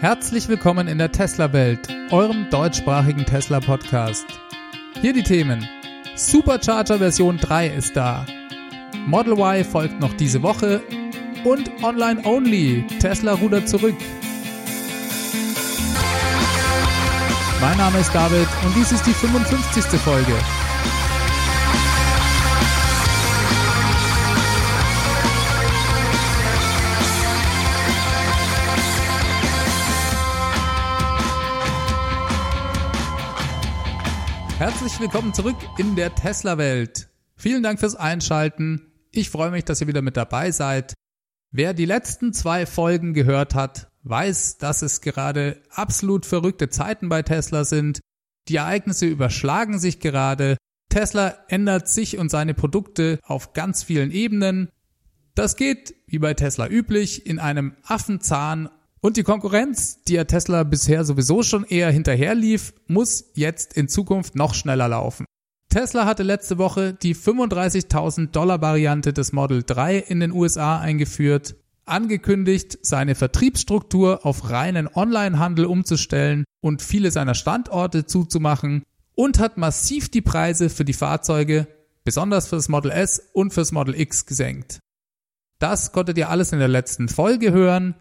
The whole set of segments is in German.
Herzlich willkommen in der Tesla-Welt, eurem deutschsprachigen Tesla-Podcast. Hier die Themen. Supercharger Version 3 ist da. Model Y folgt noch diese Woche und Online Only. Tesla rudert zurück. Mein Name ist David und dies ist die 55. Folge. Herzlich willkommen zurück in der Tesla-Welt. Vielen Dank fürs Einschalten. Ich freue mich, dass ihr wieder mit dabei seid. Wer die letzten zwei Folgen gehört hat, weiß, dass es gerade absolut verrückte Zeiten bei Tesla sind. Die Ereignisse überschlagen sich gerade. Tesla ändert sich und seine Produkte auf ganz vielen Ebenen. Das geht, wie bei Tesla üblich, in einem Affenzahn und die Konkurrenz, die ja Tesla bisher sowieso schon eher hinterherlief, muss jetzt in Zukunft noch schneller laufen. Tesla hatte letzte Woche die 35.000 Dollar Variante des Model 3 in den USA eingeführt, angekündigt, seine Vertriebsstruktur auf reinen Onlinehandel umzustellen und viele seiner Standorte zuzumachen und hat massiv die Preise für die Fahrzeuge, besonders für das Model S und fürs Model X gesenkt. Das konntet ihr alles in der letzten Folge hören.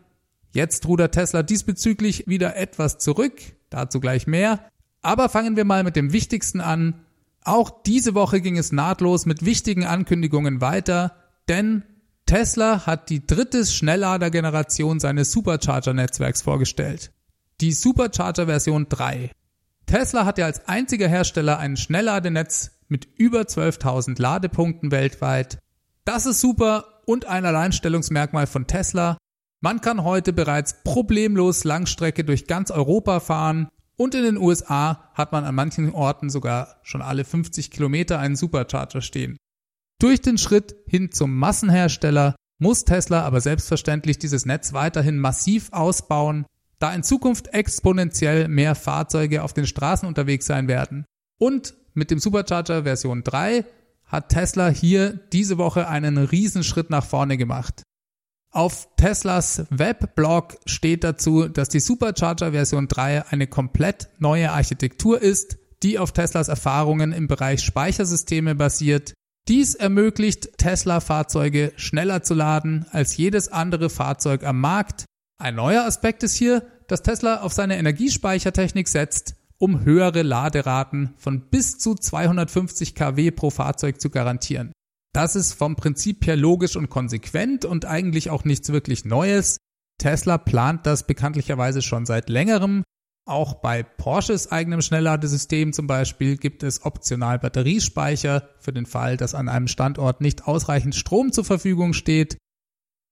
Jetzt rudert Tesla diesbezüglich wieder etwas zurück, dazu gleich mehr. Aber fangen wir mal mit dem Wichtigsten an. Auch diese Woche ging es nahtlos mit wichtigen Ankündigungen weiter, denn Tesla hat die dritte Schnelllader-Generation seines Supercharger-Netzwerks vorgestellt. Die Supercharger Version 3. Tesla hat ja als einziger Hersteller ein Schnellladenetz mit über 12.000 Ladepunkten weltweit. Das ist super und ein Alleinstellungsmerkmal von Tesla, man kann heute bereits problemlos Langstrecke durch ganz Europa fahren und in den USA hat man an manchen Orten sogar schon alle 50 Kilometer einen Supercharger stehen. Durch den Schritt hin zum Massenhersteller muss Tesla aber selbstverständlich dieses Netz weiterhin massiv ausbauen, da in Zukunft exponentiell mehr Fahrzeuge auf den Straßen unterwegs sein werden. Und mit dem Supercharger Version 3 hat Tesla hier diese Woche einen Riesenschritt nach vorne gemacht. Auf Teslas Webblog steht dazu, dass die Supercharger Version 3 eine komplett neue Architektur ist, die auf Teslas Erfahrungen im Bereich Speichersysteme basiert. Dies ermöglicht Tesla-Fahrzeuge schneller zu laden als jedes andere Fahrzeug am Markt. Ein neuer Aspekt ist hier, dass Tesla auf seine Energiespeichertechnik setzt, um höhere Laderaten von bis zu 250 kW pro Fahrzeug zu garantieren. Das ist vom Prinzip her logisch und konsequent und eigentlich auch nichts wirklich Neues. Tesla plant das bekanntlicherweise schon seit längerem. Auch bei Porsches eigenem Schnellladesystem zum Beispiel gibt es optional Batteriespeicher für den Fall, dass an einem Standort nicht ausreichend Strom zur Verfügung steht.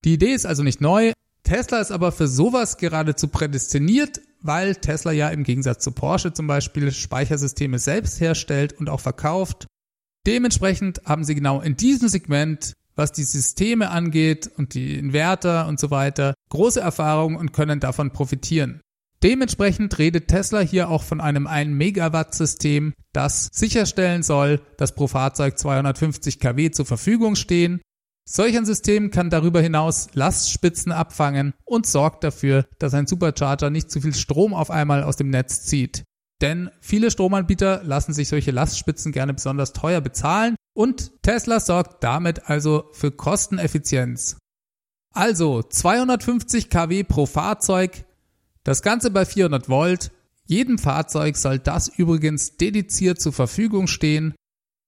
Die Idee ist also nicht neu. Tesla ist aber für sowas geradezu prädestiniert, weil Tesla ja im Gegensatz zu Porsche zum Beispiel Speichersysteme selbst herstellt und auch verkauft Dementsprechend haben sie genau in diesem Segment, was die Systeme angeht und die Inverter und so weiter, große Erfahrung und können davon profitieren. Dementsprechend redet Tesla hier auch von einem 1 Megawatt System, das sicherstellen soll, dass pro Fahrzeug 250 kW zur Verfügung stehen. Solch ein System kann darüber hinaus Lastspitzen abfangen und sorgt dafür, dass ein Supercharger nicht zu viel Strom auf einmal aus dem Netz zieht. Denn viele Stromanbieter lassen sich solche Lastspitzen gerne besonders teuer bezahlen und Tesla sorgt damit also für Kosteneffizienz. Also 250 kW pro Fahrzeug, das Ganze bei 400 Volt. Jedem Fahrzeug soll das übrigens dediziert zur Verfügung stehen.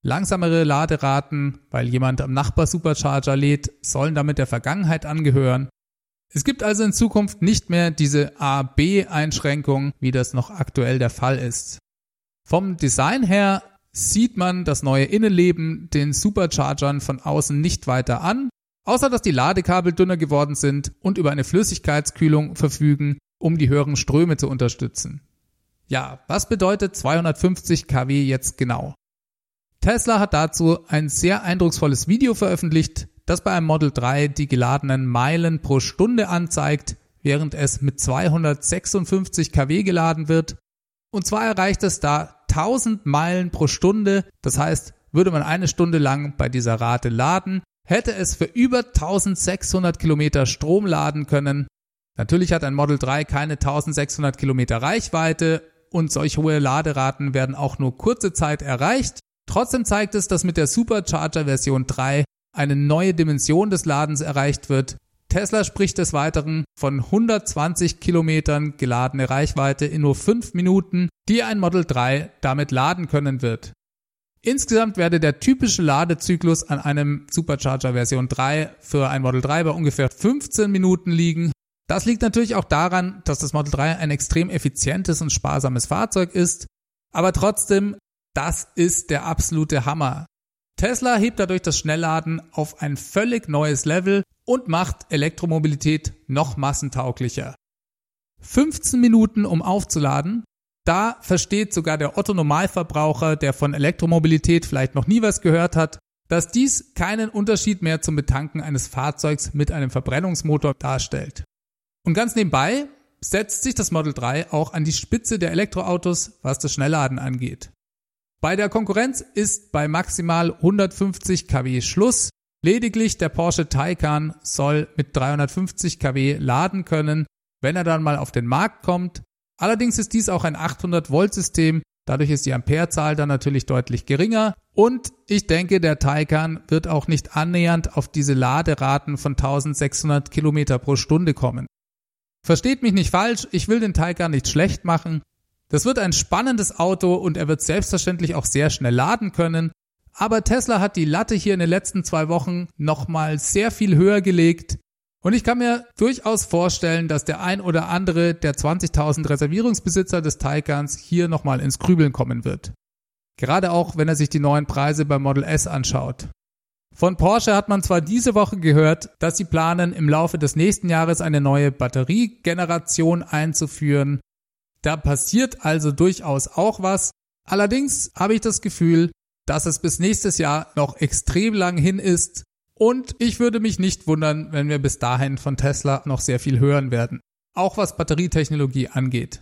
Langsamere Laderaten, weil jemand am Nachbar Supercharger lädt, sollen damit der Vergangenheit angehören. Es gibt also in Zukunft nicht mehr diese A-B-Einschränkung, wie das noch aktuell der Fall ist. Vom Design her sieht man das neue Innenleben den Superchargern von außen nicht weiter an, außer dass die Ladekabel dünner geworden sind und über eine Flüssigkeitskühlung verfügen, um die höheren Ströme zu unterstützen. Ja, was bedeutet 250 kW jetzt genau? Tesla hat dazu ein sehr eindrucksvolles Video veröffentlicht, das bei einem Model 3 die geladenen Meilen pro Stunde anzeigt, während es mit 256 kW geladen wird. Und zwar erreicht es da 1000 Meilen pro Stunde. Das heißt, würde man eine Stunde lang bei dieser Rate laden, hätte es für über 1600 Kilometer Strom laden können. Natürlich hat ein Model 3 keine 1600 Kilometer Reichweite und solch hohe Laderaten werden auch nur kurze Zeit erreicht. Trotzdem zeigt es, dass mit der Supercharger Version 3 eine neue Dimension des Ladens erreicht wird. Tesla spricht des Weiteren von 120 Kilometern geladene Reichweite in nur 5 Minuten, die ein Model 3 damit laden können wird. Insgesamt werde der typische Ladezyklus an einem Supercharger Version 3 für ein Model 3 bei ungefähr 15 Minuten liegen. Das liegt natürlich auch daran, dass das Model 3 ein extrem effizientes und sparsames Fahrzeug ist, aber trotzdem, das ist der absolute Hammer. Tesla hebt dadurch das Schnellladen auf ein völlig neues Level und macht Elektromobilität noch massentauglicher. 15 Minuten, um aufzuladen, da versteht sogar der Otto Normalverbraucher, der von Elektromobilität vielleicht noch nie was gehört hat, dass dies keinen Unterschied mehr zum Betanken eines Fahrzeugs mit einem Verbrennungsmotor darstellt. Und ganz nebenbei setzt sich das Model 3 auch an die Spitze der Elektroautos, was das Schnellladen angeht. Bei der Konkurrenz ist bei maximal 150 kW Schluss. Lediglich der Porsche Taycan soll mit 350 kW laden können, wenn er dann mal auf den Markt kommt. Allerdings ist dies auch ein 800 Volt System, dadurch ist die Amperezahl dann natürlich deutlich geringer und ich denke, der Taycan wird auch nicht annähernd auf diese Laderaten von 1600 Kilometer pro Stunde kommen. Versteht mich nicht falsch, ich will den Taycan nicht schlecht machen. Das wird ein spannendes Auto und er wird selbstverständlich auch sehr schnell laden können. Aber Tesla hat die Latte hier in den letzten zwei Wochen nochmal sehr viel höher gelegt. Und ich kann mir durchaus vorstellen, dass der ein oder andere der 20.000 Reservierungsbesitzer des Taycans hier nochmal ins Grübeln kommen wird. Gerade auch, wenn er sich die neuen Preise beim Model S anschaut. Von Porsche hat man zwar diese Woche gehört, dass sie planen, im Laufe des nächsten Jahres eine neue Batteriegeneration einzuführen. Da passiert also durchaus auch was. Allerdings habe ich das Gefühl, dass es bis nächstes Jahr noch extrem lang hin ist und ich würde mich nicht wundern, wenn wir bis dahin von Tesla noch sehr viel hören werden, auch was Batterietechnologie angeht.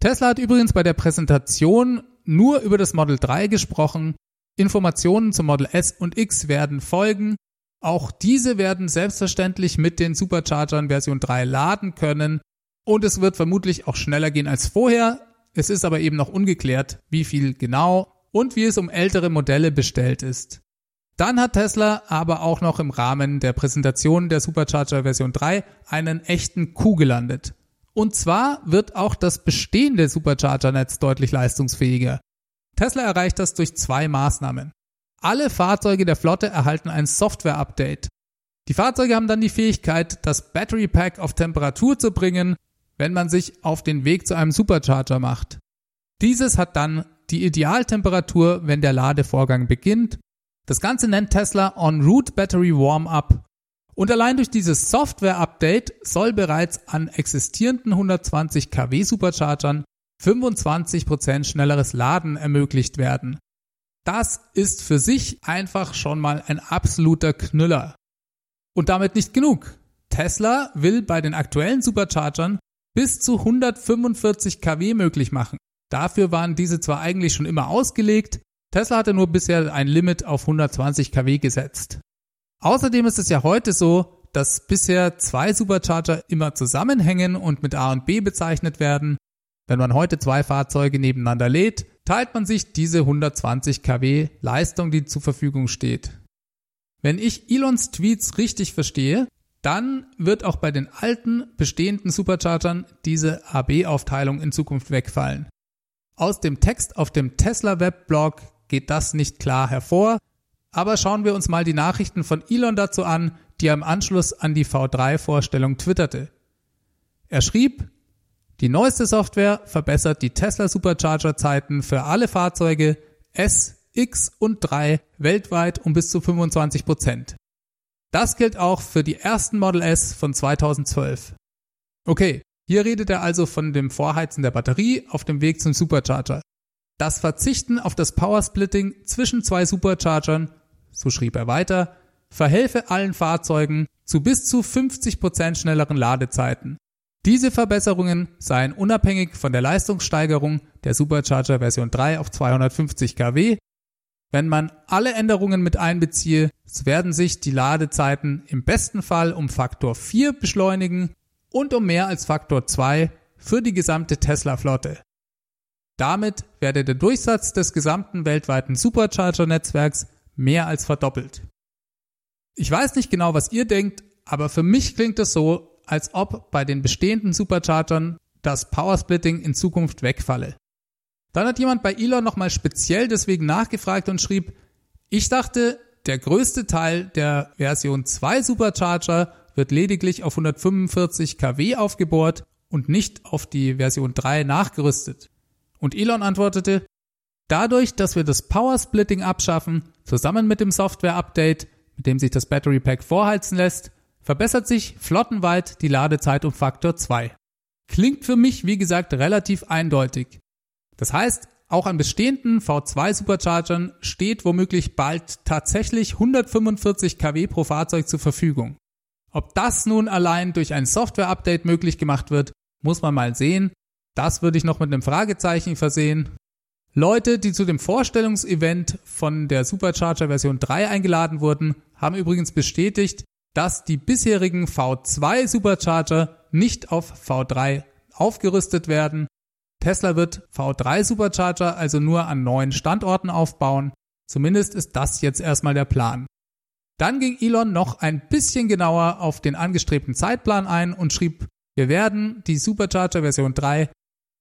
Tesla hat übrigens bei der Präsentation nur über das Model 3 gesprochen, Informationen zum Model S und X werden folgen. Auch diese werden selbstverständlich mit den Superchargern Version 3 laden können und es wird vermutlich auch schneller gehen als vorher. Es ist aber eben noch ungeklärt, wie viel genau und wie es um ältere Modelle bestellt ist. Dann hat Tesla aber auch noch im Rahmen der Präsentation der Supercharger Version 3 einen echten Coup gelandet. Und zwar wird auch das bestehende Supercharger-Netz deutlich leistungsfähiger. Tesla erreicht das durch zwei Maßnahmen. Alle Fahrzeuge der Flotte erhalten ein Software-Update. Die Fahrzeuge haben dann die Fähigkeit, das Battery Pack auf Temperatur zu bringen, wenn man sich auf den Weg zu einem Supercharger macht. Dieses hat dann die Idealtemperatur, wenn der Ladevorgang beginnt. Das Ganze nennt Tesla On-Route Battery Warm-Up. Und allein durch dieses Software-Update soll bereits an existierenden 120 kW Superchargern 25% schnelleres Laden ermöglicht werden. Das ist für sich einfach schon mal ein absoluter Knüller. Und damit nicht genug. Tesla will bei den aktuellen Superchargern bis zu 145 kW möglich machen. Dafür waren diese zwar eigentlich schon immer ausgelegt, Tesla hatte nur bisher ein Limit auf 120 kW gesetzt. Außerdem ist es ja heute so, dass bisher zwei Supercharger immer zusammenhängen und mit A und B bezeichnet werden. Wenn man heute zwei Fahrzeuge nebeneinander lädt, teilt man sich diese 120 kW Leistung, die zur Verfügung steht. Wenn ich Elons Tweets richtig verstehe, dann wird auch bei den alten bestehenden Superchargern diese AB-Aufteilung in Zukunft wegfallen. Aus dem Text auf dem Tesla Webblog geht das nicht klar hervor, aber schauen wir uns mal die Nachrichten von Elon dazu an, die er im Anschluss an die V3-Vorstellung twitterte. Er schrieb, die neueste Software verbessert die Tesla Supercharger Zeiten für alle Fahrzeuge S, X und 3 weltweit um bis zu 25 Prozent. Das gilt auch für die ersten Model S von 2012. Okay, hier redet er also von dem Vorheizen der Batterie auf dem Weg zum Supercharger. Das Verzichten auf das Powersplitting zwischen zwei Superchargern, so schrieb er weiter, verhelfe allen Fahrzeugen zu bis zu 50 Prozent schnelleren Ladezeiten. Diese Verbesserungen seien unabhängig von der Leistungssteigerung der Supercharger Version 3 auf 250 kW. Wenn man alle Änderungen mit einbeziehe, werden sich die Ladezeiten im besten Fall um Faktor 4 beschleunigen. und um mehr als Faktor 2 für die gesamte Tesla-Flotte. Damit werde der Durchsatz des gesamten weltweiten Supercharger-Netzwerks mehr als verdoppelt. Ich weiß nicht genau, was ihr denkt, aber für mich klingt es so, als ob bei den bestehenden Superchargern das Powersplitting in Zukunft wegfalle. Dann hat jemand bei Elon nochmal speziell deswegen nachgefragt und schrieb, ich dachte, der größte Teil der Version 2 Supercharger wird lediglich auf 145 kW aufgebohrt und nicht auf die Version 3 nachgerüstet. Und Elon antwortete, dadurch, dass wir das Power Splitting abschaffen, zusammen mit dem Software Update, mit dem sich das Battery Pack vorheizen lässt, verbessert sich flottenweit die Ladezeit um Faktor 2. Klingt für mich, wie gesagt, relativ eindeutig. Das heißt, auch an bestehenden V2 Superchargern steht womöglich bald tatsächlich 145 kW pro Fahrzeug zur Verfügung. Ob das nun allein durch ein Software-Update möglich gemacht wird, muss man mal sehen. Das würde ich noch mit einem Fragezeichen versehen. Leute, die zu dem Vorstellungsevent von der Supercharger Version 3 eingeladen wurden, haben übrigens bestätigt, dass die bisherigen V2 Supercharger nicht auf V3 aufgerüstet werden. Tesla wird V3 Supercharger also nur an neuen Standorten aufbauen. Zumindest ist das jetzt erstmal der Plan. Dann ging Elon noch ein bisschen genauer auf den angestrebten Zeitplan ein und schrieb, wir werden die Supercharger Version 3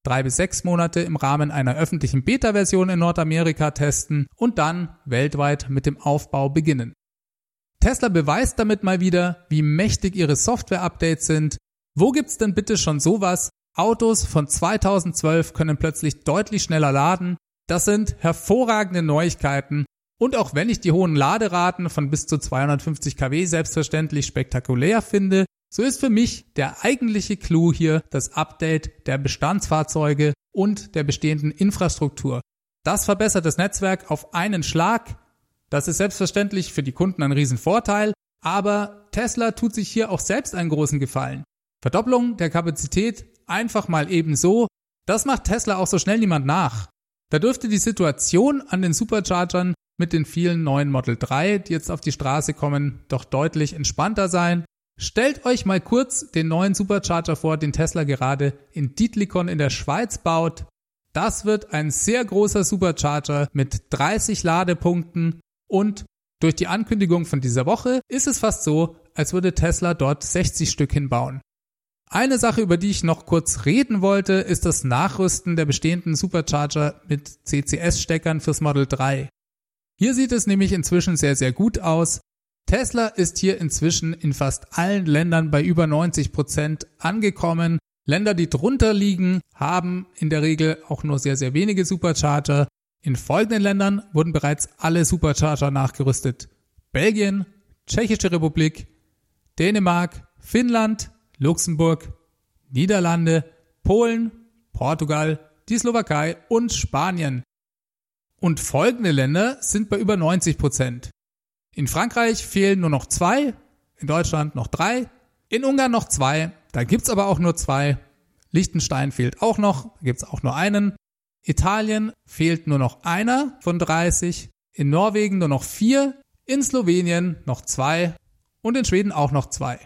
drei bis sechs Monate im Rahmen einer öffentlichen Beta-Version in Nordamerika testen und dann weltweit mit dem Aufbau beginnen. Tesla beweist damit mal wieder, wie mächtig ihre Software-Updates sind. Wo gibt's denn bitte schon sowas? Autos von 2012 können plötzlich deutlich schneller laden. Das sind hervorragende Neuigkeiten und auch wenn ich die hohen Laderaten von bis zu 250 kW selbstverständlich spektakulär finde, so ist für mich der eigentliche Clou hier das Update der Bestandsfahrzeuge und der bestehenden Infrastruktur. Das verbessert das Netzwerk auf einen Schlag. Das ist selbstverständlich für die Kunden ein Riesenvorteil, aber Tesla tut sich hier auch selbst einen großen Gefallen. Verdopplung der Kapazität einfach mal ebenso, das macht Tesla auch so schnell niemand nach. Da dürfte die Situation an den Superchargern mit den vielen neuen Model 3, die jetzt auf die Straße kommen, doch deutlich entspannter sein. Stellt euch mal kurz den neuen Supercharger vor, den Tesla gerade in Dietlikon in der Schweiz baut. Das wird ein sehr großer Supercharger mit 30 Ladepunkten und durch die Ankündigung von dieser Woche ist es fast so, als würde Tesla dort 60 Stück hinbauen. Eine Sache, über die ich noch kurz reden wollte, ist das Nachrüsten der bestehenden Supercharger mit CCS-Steckern fürs Model 3. Hier sieht es nämlich inzwischen sehr, sehr gut aus. Tesla ist hier inzwischen in fast allen Ländern bei über 90 Prozent angekommen. Länder, die drunter liegen, haben in der Regel auch nur sehr, sehr wenige Supercharger. In folgenden Ländern wurden bereits alle Supercharger nachgerüstet. Belgien, Tschechische Republik, Dänemark, Finnland, Luxemburg, Niederlande, Polen, Portugal, die Slowakei und Spanien. Und folgende Länder sind bei über 90 Prozent. In Frankreich fehlen nur noch zwei, in Deutschland noch drei, in Ungarn noch zwei, da gibt's aber auch nur zwei. Liechtenstein fehlt auch noch, da gibt's auch nur einen. Italien fehlt nur noch einer von 30, in Norwegen nur noch vier, in Slowenien noch zwei und in Schweden auch noch zwei.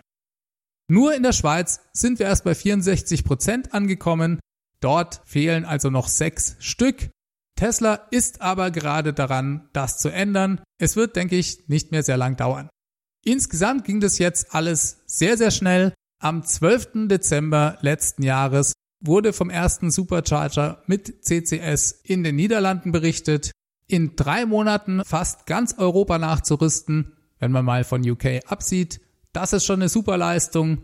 Nur in der Schweiz sind wir erst bei 64 Prozent angekommen. Dort fehlen also noch sechs Stück. Tesla ist aber gerade daran, das zu ändern. Es wird, denke ich, nicht mehr sehr lang dauern. Insgesamt ging das jetzt alles sehr, sehr schnell. Am 12. Dezember letzten Jahres wurde vom ersten Supercharger mit CCS in den Niederlanden berichtet. In drei Monaten fast ganz Europa nachzurüsten, wenn man mal von UK absieht, das ist schon eine super Leistung.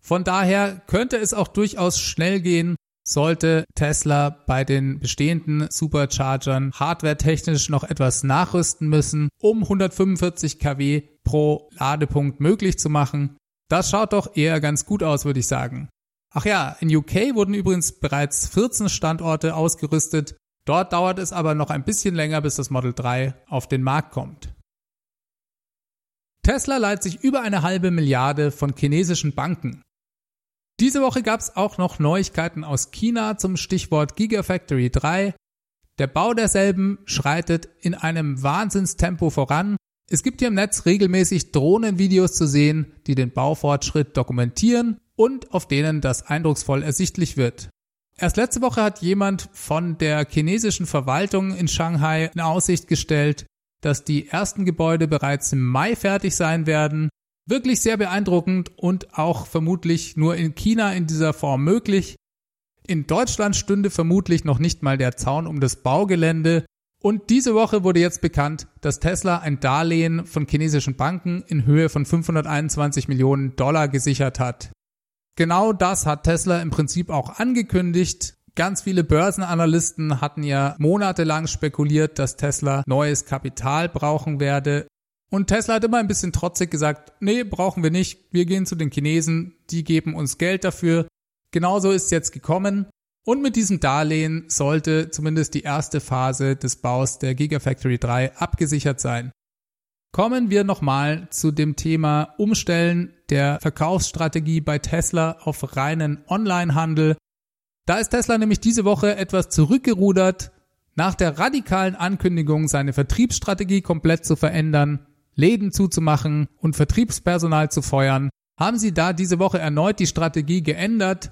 Von daher könnte es auch durchaus schnell gehen, sollte Tesla bei den bestehenden Superchargern hardwaretechnisch noch etwas nachrüsten müssen, um 145 kW pro Ladepunkt möglich zu machen. Das schaut doch eher ganz gut aus, würde ich sagen. Ach ja, in UK wurden übrigens bereits 14 Standorte ausgerüstet. Dort dauert es aber noch ein bisschen länger, bis das Model 3 auf den Markt kommt. Tesla leiht sich über eine halbe Milliarde von chinesischen Banken. Diese Woche gab es auch noch Neuigkeiten aus China zum Stichwort Gigafactory 3. Der Bau derselben schreitet in einem Wahnsinnstempo voran. Es gibt hier im Netz regelmäßig Drohnenvideos zu sehen, die den Baufortschritt dokumentieren. und auf denen das eindrucksvoll ersichtlich wird. Erst letzte Woche hat jemand von der chinesischen Verwaltung in Shanghai in Aussicht gestellt, dass die ersten Gebäude bereits im Mai fertig sein werden. Wirklich sehr beeindruckend und auch vermutlich nur in China in dieser Form möglich. In Deutschland stünde vermutlich noch nicht mal der Zaun um das Baugelände. Und diese Woche wurde jetzt bekannt, dass Tesla ein Darlehen von chinesischen Banken in Höhe von 521 Millionen Dollar gesichert hat. Genau das hat Tesla im Prinzip auch angekündigt. Ganz viele Börsenanalysten hatten ja monatelang spekuliert, dass Tesla neues Kapital brauchen werde. Und Tesla hat immer ein bisschen trotzig gesagt, nee, brauchen wir nicht. Wir gehen zu den Chinesen, die geben uns Geld dafür. Genauso ist es jetzt gekommen. Und mit diesem Darlehen sollte zumindest die erste Phase des Baus der Gigafactory 3 abgesichert sein. Kommen wir nochmal zu dem Thema Umstellen der Verkaufsstrategie bei Tesla auf reinen Onlinehandel. Da ist Tesla nämlich diese Woche etwas zurückgerudert. Nach der radikalen Ankündigung, seine Vertriebsstrategie komplett zu verändern, Läden zuzumachen und Vertriebspersonal zu feuern, haben sie da diese Woche erneut die Strategie geändert.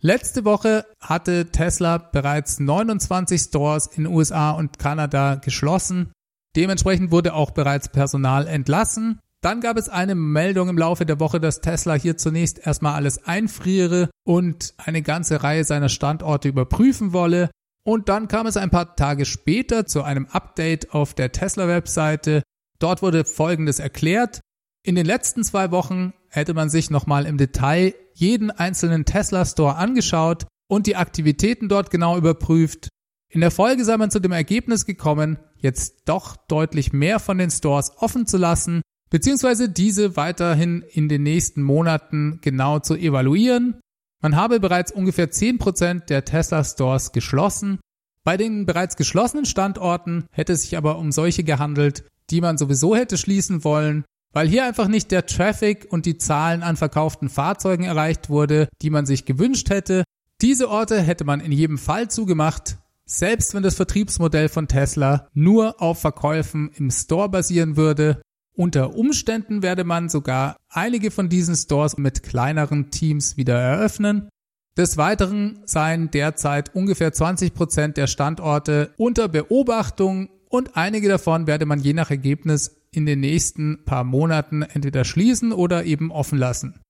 Letzte Woche hatte Tesla bereits 29 Stores in USA und Kanada geschlossen. Dementsprechend wurde auch bereits Personal entlassen. Dann gab es eine Meldung im Laufe der Woche, dass Tesla hier zunächst erstmal alles einfriere und eine ganze Reihe seiner Standorte überprüfen wolle. Und dann kam es ein paar Tage später zu einem Update auf der Tesla-Webseite. Dort wurde Folgendes erklärt. In den letzten zwei Wochen hätte man sich nochmal im Detail jeden einzelnen Tesla-Store angeschaut und die Aktivitäten dort genau überprüft. In der Folge sei man zu dem Ergebnis gekommen, jetzt doch deutlich mehr von den Stores offen zu lassen, beziehungsweise diese weiterhin in den nächsten Monaten genau zu evaluieren. Man habe bereits ungefähr 10% der Tesla Stores geschlossen. Bei den bereits geschlossenen Standorten hätte es sich aber um solche gehandelt, die man sowieso hätte schließen wollen, weil hier einfach nicht der Traffic und die Zahlen an verkauften Fahrzeugen erreicht wurde, die man sich gewünscht hätte. Diese Orte hätte man in jedem Fall zugemacht, selbst wenn das Vertriebsmodell von Tesla nur auf Verkäufen im Store basieren würde, unter Umständen werde man sogar einige von diesen Stores mit kleineren Teams wieder eröffnen. Des Weiteren seien derzeit ungefähr 20 Prozent der Standorte unter Beobachtung und einige davon werde man je nach Ergebnis in den nächsten paar Monaten entweder schließen oder eben offen lassen.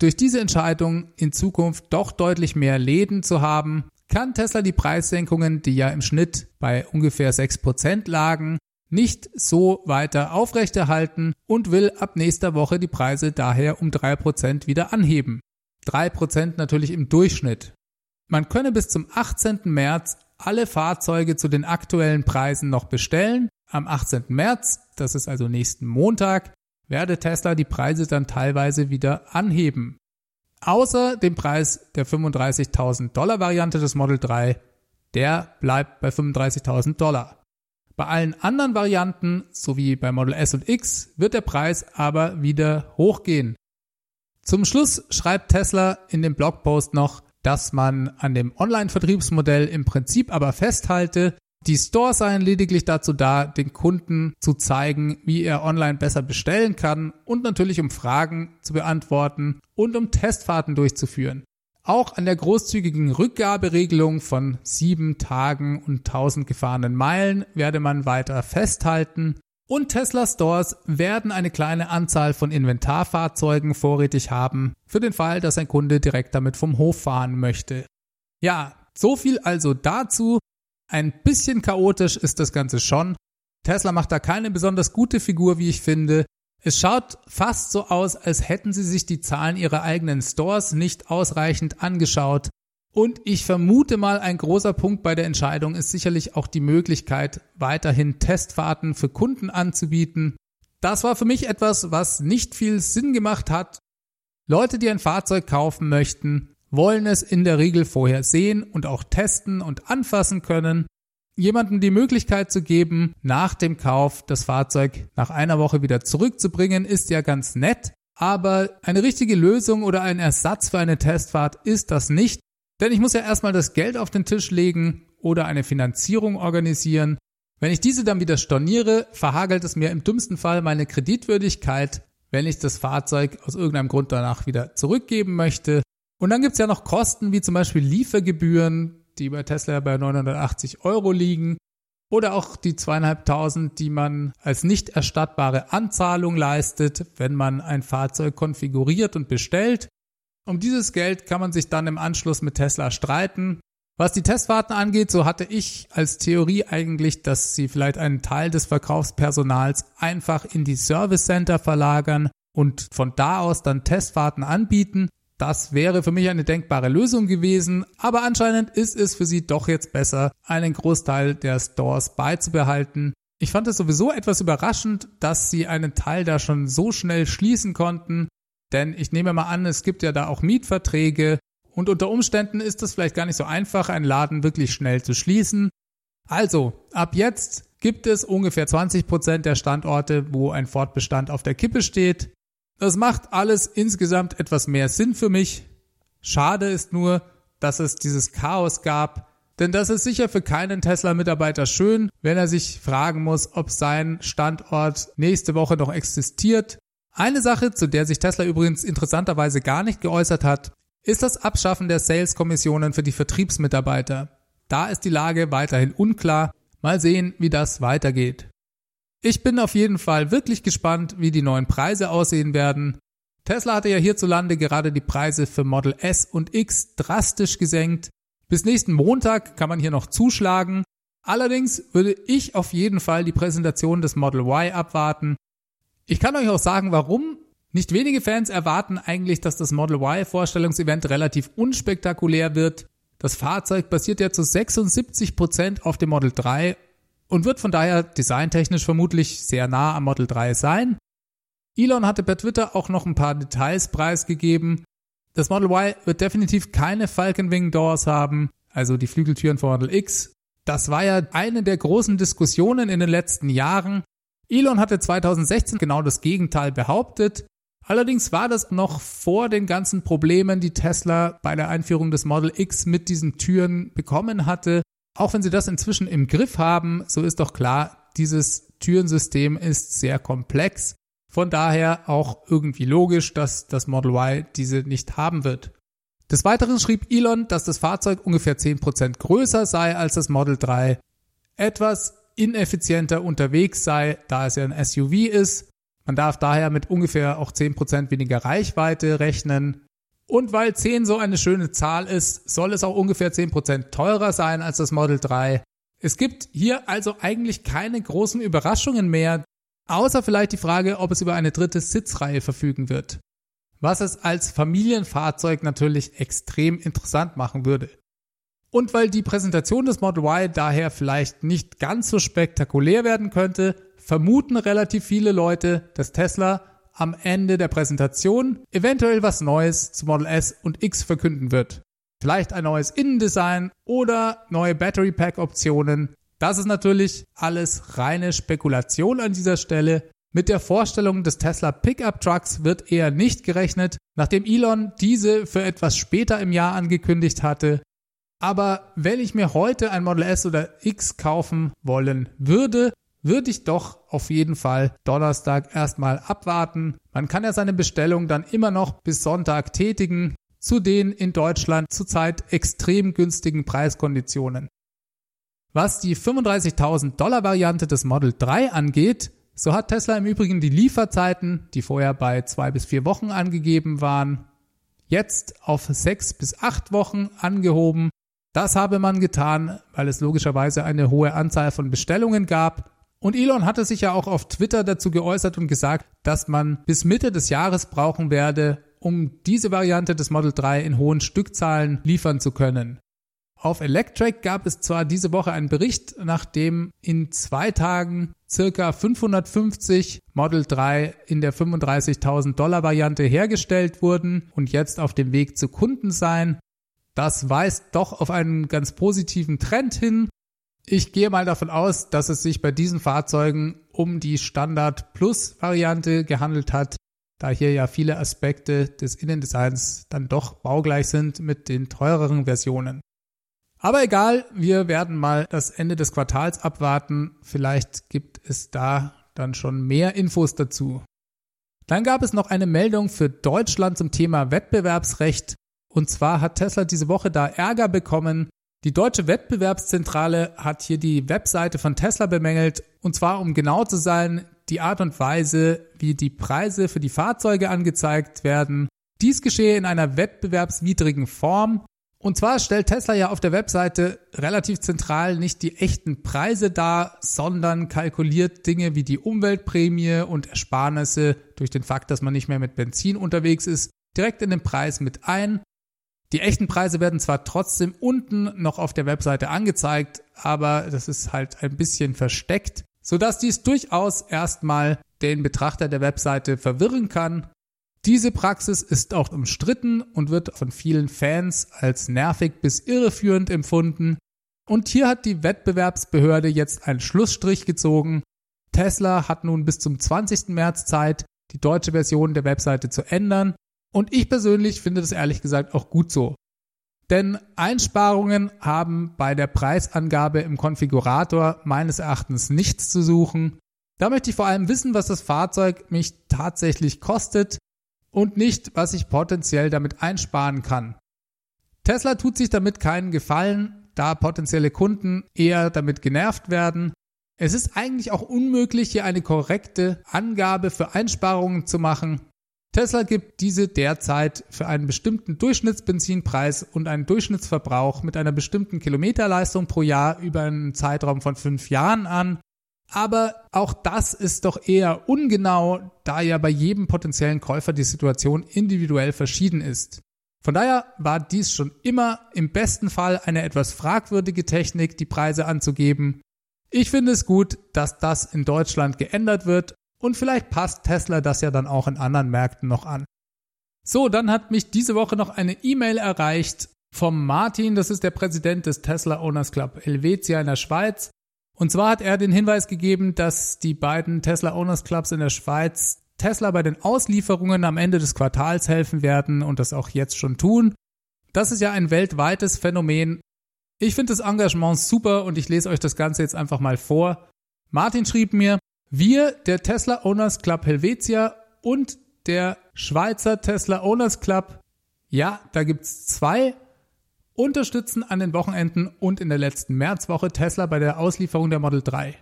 Durch diese Entscheidung in Zukunft doch deutlich mehr Läden zu haben, kann Tesla die Preissenkungen, die ja im Schnitt bei ungefähr 6% lagen, nicht so weiter aufrechterhalten und will ab nächster Woche die Preise daher um 3% wieder anheben. 3% natürlich im Durchschnitt. Man könne bis zum 18. März alle Fahrzeuge zu den aktuellen Preisen noch bestellen. Am 18. März, das ist also nächsten Montag, werde Tesla die Preise dann teilweise wieder anheben. Außer dem Preis der 35.000 Dollar Variante des Model 3, der bleibt bei 35.000 Dollar. Bei allen anderen Varianten, sowie bei Model S und X, wird der Preis aber wieder hochgehen. Zum Schluss schreibt Tesla in dem Blogpost noch, dass man an dem Online-Vertriebsmodell im Prinzip aber festhalte, die Stores seien lediglich dazu da, den Kunden zu zeigen, wie er online besser bestellen kann und natürlich um Fragen zu beantworten und um Testfahrten durchzuführen. Auch an der großzügigen Rückgaberegelung von sieben Tagen und 1000 gefahrenen Meilen werde man weiter festhalten. Und Tesla Stores werden eine kleine Anzahl von Inventarfahrzeugen vorrätig haben, für den Fall, dass ein Kunde direkt damit vom Hof fahren möchte. Ja, so viel also dazu. Ein bisschen chaotisch ist das Ganze schon. Tesla macht da keine besonders gute Figur, wie ich finde. Es schaut fast so aus, als hätten sie sich die Zahlen ihrer eigenen Stores nicht ausreichend angeschaut. Und ich vermute mal, ein großer Punkt bei der Entscheidung ist sicherlich auch die Möglichkeit, weiterhin Testfahrten für Kunden anzubieten. Das war für mich etwas, was nicht viel Sinn gemacht hat. Leute, die ein Fahrzeug kaufen möchten, wollen es in der Regel vorher sehen und auch testen und anfassen können jemandem die Möglichkeit zu geben, nach dem Kauf das Fahrzeug nach einer Woche wieder zurückzubringen, ist ja ganz nett. Aber eine richtige Lösung oder ein Ersatz für eine Testfahrt ist das nicht. Denn ich muss ja erstmal das Geld auf den Tisch legen oder eine Finanzierung organisieren. Wenn ich diese dann wieder storniere, verhagelt es mir im dümmsten Fall meine Kreditwürdigkeit, wenn ich das Fahrzeug aus irgendeinem Grund danach wieder zurückgeben möchte. Und dann gibt's ja noch Kosten wie zum Beispiel Liefergebühren, die bei Tesla bei 980 Euro liegen. Oder auch die zweieinhalbtausend, die man als nicht erstattbare Anzahlung leistet, wenn man ein Fahrzeug konfiguriert und bestellt. Um dieses Geld kann man sich dann im Anschluss mit Tesla streiten. Was die Testfahrten angeht, so hatte ich als Theorie eigentlich, dass sie vielleicht einen Teil des Verkaufspersonals einfach in die Service Center verlagern und von da aus dann Testfahrten anbieten. Das wäre für mich eine denkbare Lösung gewesen, aber anscheinend ist es für sie doch jetzt besser, einen Großteil der Stores beizubehalten. Ich fand es sowieso etwas überraschend, dass sie einen Teil da schon so schnell schließen konnten, denn ich nehme mal an, es gibt ja da auch Mietverträge und unter Umständen ist es vielleicht gar nicht so einfach, einen Laden wirklich schnell zu schließen. Also, ab jetzt gibt es ungefähr 20 Prozent der Standorte, wo ein Fortbestand auf der Kippe steht. Das macht alles insgesamt etwas mehr Sinn für mich. Schade ist nur, dass es dieses Chaos gab, denn das ist sicher für keinen Tesla-Mitarbeiter schön, wenn er sich fragen muss, ob sein Standort nächste Woche noch existiert. Eine Sache, zu der sich Tesla übrigens interessanterweise gar nicht geäußert hat, ist das Abschaffen der Sales-Kommissionen für die Vertriebsmitarbeiter. Da ist die Lage weiterhin unklar. Mal sehen, wie das weitergeht. Ich bin auf jeden Fall wirklich gespannt, wie die neuen Preise aussehen werden. Tesla hatte ja hierzulande gerade die Preise für Model S und X drastisch gesenkt. Bis nächsten Montag kann man hier noch zuschlagen. Allerdings würde ich auf jeden Fall die Präsentation des Model Y abwarten. Ich kann euch auch sagen, warum nicht wenige Fans erwarten eigentlich, dass das Model Y Vorstellungsevent relativ unspektakulär wird. Das Fahrzeug basiert ja zu 76 Prozent auf dem Model 3 und wird von daher designtechnisch vermutlich sehr nah am Model 3 sein. Elon hatte per Twitter auch noch ein paar Details preisgegeben. Das Model Y wird definitiv keine Falcon Wing Doors haben, also die Flügeltüren von Model X. Das war ja eine der großen Diskussionen in den letzten Jahren. Elon hatte 2016 genau das Gegenteil behauptet. Allerdings war das noch vor den ganzen Problemen, die Tesla bei der Einführung des Model X mit diesen Türen bekommen hatte. Auch wenn sie das inzwischen im Griff haben, so ist doch klar, dieses Türensystem ist sehr komplex. Von daher auch irgendwie logisch, dass das Model Y diese nicht haben wird. Des Weiteren schrieb Elon, dass das Fahrzeug ungefähr 10% größer sei als das Model 3, etwas ineffizienter unterwegs sei, da es ja ein SUV ist man darf daher mit ungefähr auch 10% weniger Reichweite rechnen. Und weil 10 so eine schöne Zahl ist, soll es auch ungefähr 10% teurer sein als das Model 3. Es gibt hier also eigentlich keine großen Überraschungen mehr, außer vielleicht die Frage, ob es über eine dritte Sitzreihe verfügen wird. Was es als Familienfahrzeug natürlich extrem interessant machen würde. Und weil die Präsentation des Model Y daher vielleicht nicht ganz so spektakulär werden könnte, vermuten relativ viele Leute, dass Tesla am Ende der Präsentation eventuell was Neues zu Model S und X verkünden wird. Vielleicht ein neues Innendesign oder neue Battery Pack Optionen. Das ist natürlich alles reine Spekulation an dieser Stelle. Mit der Vorstellung des Tesla Pickup Trucks wird eher nicht gerechnet, nachdem Elon diese für etwas später im Jahr angekündigt hatte. Aber wenn ich mir heute ein Model S oder X kaufen wollen würde, würde ich doch auf jeden Fall Donnerstag erstmal abwarten. Man kann ja seine Bestellung dann immer noch bis Sonntag tätigen, zu den in Deutschland zurzeit extrem günstigen Preiskonditionen. Was die 35.000 Dollar Variante des Model 3 angeht, so hat Tesla im Übrigen die Lieferzeiten, die vorher bei zwei bis vier Wochen angegeben waren, jetzt auf sechs bis acht Wochen angehoben. Das habe man getan, weil es logischerweise eine hohe Anzahl von Bestellungen gab und Elon hatte sich ja auch auf Twitter dazu geäußert und gesagt, dass man bis Mitte des Jahres brauchen werde, um diese Variante des Model 3 in hohen Stückzahlen liefern zu können. Auf Electric gab es zwar diese Woche einen Bericht, nachdem in zwei Tagen circa 550 Model 3 in der 35.000 Dollar Variante hergestellt wurden und jetzt auf dem Weg zu Kunden seien. Das weist doch auf einen ganz positiven Trend hin ich gehe mal davon aus, dass es sich bei diesen Fahrzeugen um die Standard Plus Variante gehandelt hat, da hier ja viele Aspekte des Innendesigns dann doch baugleich sind mit den teureren Versionen. Aber egal, wir werden mal das Ende des Quartals abwarten. Vielleicht gibt es da dann schon mehr Infos dazu. Dann gab es noch eine Meldung für Deutschland zum Thema Wettbewerbsrecht. Und zwar hat Tesla diese Woche da Ärger bekommen. Die deutsche Wettbewerbszentrale hat hier die Webseite von Tesla bemängelt. Und zwar, um genau zu sein, die Art und Weise, wie die Preise für die Fahrzeuge angezeigt werden. Dies geschehe in einer wettbewerbswidrigen Form. Und zwar stellt Tesla ja auf der Webseite relativ zentral nicht die echten Preise dar, sondern kalkuliert Dinge wie die Umweltprämie und Ersparnisse durch den Fakt, dass man nicht mehr mit Benzin unterwegs ist, direkt in den Preis mit ein. Die echten Preise werden zwar trotzdem unten noch auf der Webseite angezeigt, aber das ist halt ein bisschen versteckt sodass dies durchaus erstmal den Betrachter der Webseite verwirren kann. Diese Praxis ist auch umstritten und wird von vielen Fans als nervig bis irreführend empfunden. Und hier hat die Wettbewerbsbehörde jetzt einen Schlussstrich gezogen. Tesla hat nun bis zum 20. März Zeit, die deutsche Version der Webseite zu ändern. Und ich persönlich finde das ehrlich gesagt auch gut so. Denn Einsparungen haben bei der Preisangabe im Konfigurator meines Erachtens nichts zu suchen. Da möchte ich vor allem wissen, was das Fahrzeug mich tatsächlich kostet und nicht, was ich potenziell damit einsparen kann. Tesla tut sich damit keinen Gefallen, da potenzielle Kunden eher damit genervt werden. Es ist eigentlich auch unmöglich, hier eine korrekte Angabe für Einsparungen zu machen, Tesla gibt diese derzeit für einen bestimmten Durchschnittsbenzinpreis und einen Durchschnittsverbrauch mit einer bestimmten Kilometerleistung pro Jahr über einen Zeitraum von fünf Jahren an. Aber auch das ist doch eher ungenau, da ja bei jedem potenziellen Käufer die Situation individuell verschieden ist. Von daher war dies schon immer im besten Fall eine etwas fragwürdige Technik, die Preise anzugeben. Ich finde es gut, dass das in Deutschland geändert wird und vielleicht passt Tesla das ja dann auch in anderen Märkten noch an. So, dann hat mich diese Woche noch eine E-Mail erreicht vom Martin, das ist der Präsident des Tesla Owners Club Helvetia in der Schweiz. Und zwar hat er den Hinweis gegeben, dass die beiden Tesla Owners Clubs in der Schweiz Tesla bei den Auslieferungen am Ende des Quartals helfen werden und das auch jetzt schon tun. Das ist ja ein weltweites Phänomen. Ich finde das Engagement super und ich lese euch das Ganze jetzt einfach mal vor. Martin schrieb mir, wir, der Tesla Owners Club Helvetia und der Schweizer Tesla Owners Club, ja, da gibt's zwei, unterstützen an den Wochenenden und in der letzten Märzwoche Tesla bei der Auslieferung der Model 3.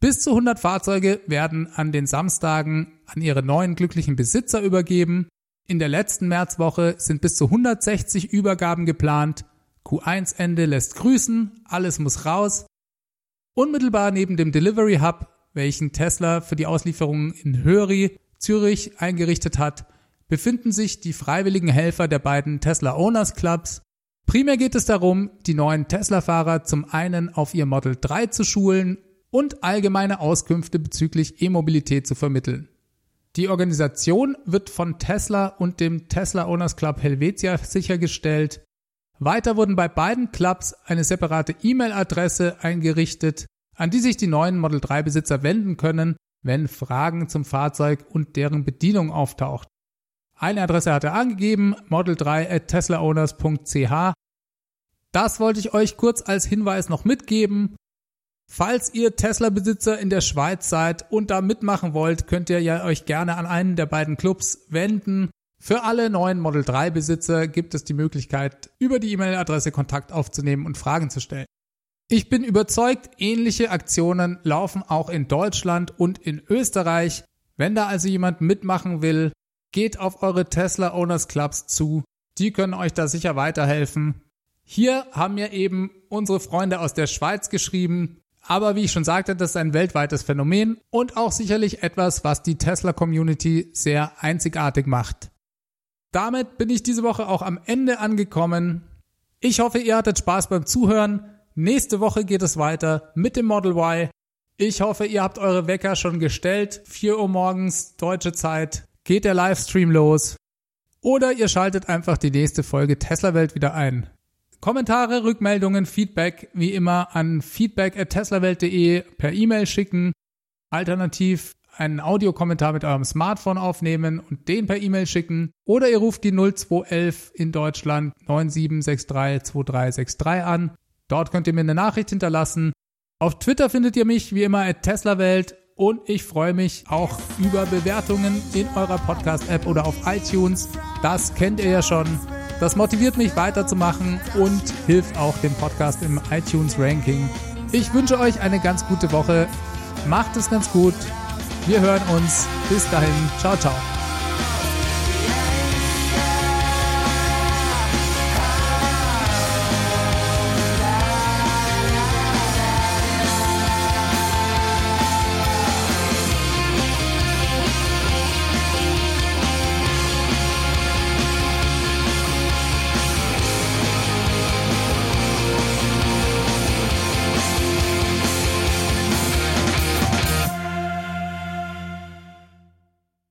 Bis zu 100 Fahrzeuge werden an den Samstagen an ihre neuen glücklichen Besitzer übergeben. In der letzten Märzwoche sind bis zu 160 Übergaben geplant. Q1-Ende lässt grüßen, alles muss raus. Unmittelbar neben dem Delivery Hub welchen Tesla für die Auslieferung in Höri, Zürich eingerichtet hat, befinden sich die freiwilligen Helfer der beiden Tesla Owners Clubs. Primär geht es darum, die neuen Tesla-Fahrer zum einen auf ihr Model 3 zu schulen und allgemeine Auskünfte bezüglich E-Mobilität zu vermitteln. Die Organisation wird von Tesla und dem Tesla Owners Club Helvetia sichergestellt. Weiter wurden bei beiden Clubs eine separate E-Mail-Adresse eingerichtet, an die sich die neuen Model 3 Besitzer wenden können, wenn Fragen zum Fahrzeug und deren Bedienung auftaucht. Eine Adresse hat er angegeben, model3 at teslaowners.ch. Das wollte ich euch kurz als Hinweis noch mitgeben. Falls ihr Tesla-Besitzer in der Schweiz seid und da mitmachen wollt, könnt ihr ja euch gerne an einen der beiden Clubs wenden. Für alle neuen Model 3 Besitzer gibt es die Möglichkeit, über die E-Mail-Adresse Kontakt aufzunehmen und Fragen zu stellen. Ich bin überzeugt, ähnliche Aktionen laufen auch in Deutschland und in Österreich. Wenn da also jemand mitmachen will, geht auf eure Tesla Owners Clubs zu. Die können euch da sicher weiterhelfen. Hier haben mir eben unsere Freunde aus der Schweiz geschrieben. Aber wie ich schon sagte, das ist ein weltweites Phänomen und auch sicherlich etwas, was die Tesla Community sehr einzigartig macht. Damit bin ich diese Woche auch am Ende angekommen. Ich hoffe, ihr hattet Spaß beim Zuhören. Nächste Woche geht es weiter mit dem Model Y. Ich hoffe, ihr habt eure Wecker schon gestellt. 4 Uhr morgens deutsche Zeit geht der Livestream los. Oder ihr schaltet einfach die nächste Folge Tesla Welt wieder ein. Kommentare, Rückmeldungen, Feedback wie immer an feedback at teslawelt.de per E-Mail schicken. Alternativ einen Audiokommentar mit eurem Smartphone aufnehmen und den per E-Mail schicken. Oder ihr ruft die 0211 in Deutschland 9763 2363 an. Dort könnt ihr mir eine Nachricht hinterlassen. Auf Twitter findet ihr mich wie immer at TeslaWelt und ich freue mich auch über Bewertungen in eurer Podcast-App oder auf iTunes. Das kennt ihr ja schon. Das motiviert mich weiterzumachen und hilft auch dem Podcast im iTunes Ranking. Ich wünsche euch eine ganz gute Woche. Macht es ganz gut. Wir hören uns. Bis dahin. Ciao, ciao.